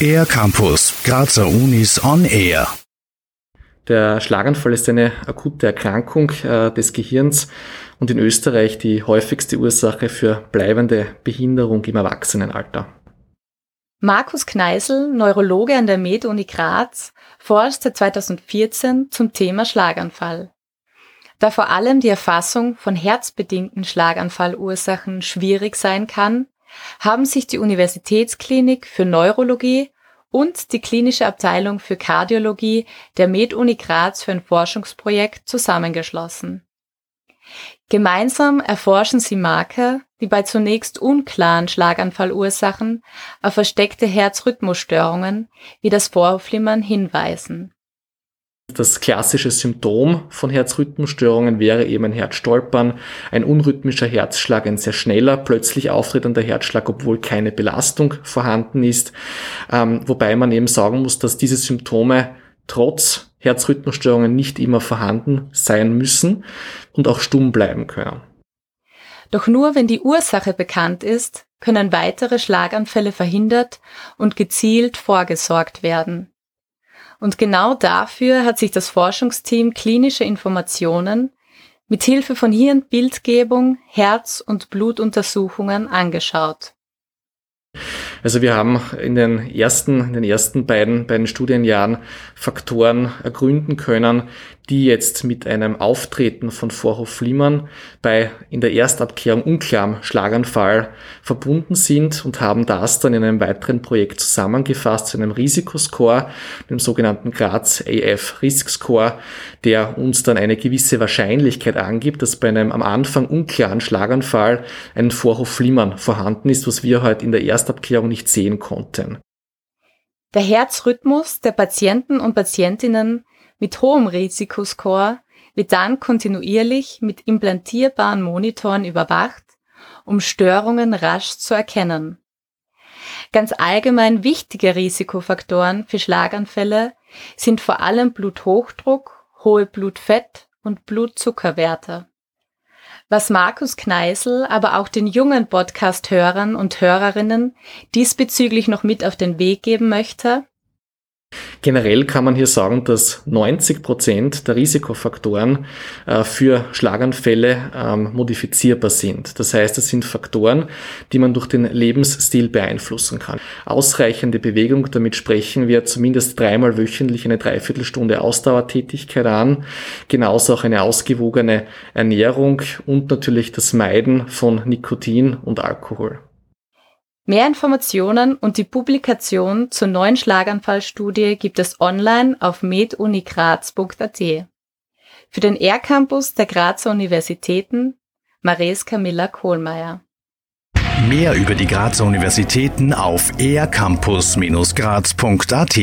Air Campus, Grazer Unis on Air. Der Schlaganfall ist eine akute Erkrankung äh, des Gehirns und in Österreich die häufigste Ursache für bleibende Behinderung im Erwachsenenalter. Markus Kneisel, Neurologe an der Med-Uni Graz, forscht seit 2014 zum Thema Schlaganfall. Da vor allem die Erfassung von herzbedingten Schlaganfallursachen schwierig sein kann, haben sich die Universitätsklinik für Neurologie und die klinische Abteilung für Kardiologie der Med-Uni Graz für ein Forschungsprojekt zusammengeschlossen. Gemeinsam erforschen sie Marker, die bei zunächst unklaren Schlaganfallursachen auf versteckte Herzrhythmusstörungen wie das Vorflimmern hinweisen. Das klassische Symptom von Herzrhythmusstörungen wäre eben ein Herzstolpern, ein unrhythmischer Herzschlag, ein sehr schneller, plötzlich auftretender Herzschlag, obwohl keine Belastung vorhanden ist. Ähm, wobei man eben sagen muss, dass diese Symptome trotz Herzrhythmusstörungen nicht immer vorhanden sein müssen und auch stumm bleiben können. Doch nur wenn die Ursache bekannt ist, können weitere Schlaganfälle verhindert und gezielt vorgesorgt werden. Und genau dafür hat sich das Forschungsteam klinische Informationen mit Hilfe von Hirnbildgebung, Herz- und Blutuntersuchungen angeschaut. Also wir haben in den ersten, in den ersten beiden, beiden Studienjahren Faktoren ergründen können, die jetzt mit einem Auftreten von Vorhofflimmern bei in der Erstabklärung unklarem Schlaganfall verbunden sind und haben das dann in einem weiteren Projekt zusammengefasst zu einem Risikoscore, dem sogenannten Graz AF Risk Score, der uns dann eine gewisse Wahrscheinlichkeit angibt, dass bei einem am Anfang unklaren Schlaganfall ein Vorhofflimmern vorhanden ist, was wir heute in der Erstabklärung nicht sehen konnten. Der Herzrhythmus der Patienten und Patientinnen mit hohem Risikoscore wird dann kontinuierlich mit implantierbaren Monitoren überwacht, um Störungen rasch zu erkennen. Ganz allgemein wichtige Risikofaktoren für Schlaganfälle sind vor allem Bluthochdruck, hohe Blutfett und Blutzuckerwerte. Was Markus Kneisel, aber auch den jungen Podcast-Hörern und Hörerinnen diesbezüglich noch mit auf den Weg geben möchte, Generell kann man hier sagen, dass 90 Prozent der Risikofaktoren äh, für Schlaganfälle ähm, modifizierbar sind. Das heißt, es sind Faktoren, die man durch den Lebensstil beeinflussen kann. Ausreichende Bewegung, damit sprechen wir zumindest dreimal wöchentlich eine Dreiviertelstunde Ausdauertätigkeit an. Genauso auch eine ausgewogene Ernährung und natürlich das Meiden von Nikotin und Alkohol. Mehr Informationen und die Publikation zur neuen Schlaganfallstudie gibt es online auf medunigraz.at. Für den R-Campus der Grazer Universitäten Mareska Miller-Kohlmeier. Mehr über die Grazer Universitäten auf ercampus-graz.at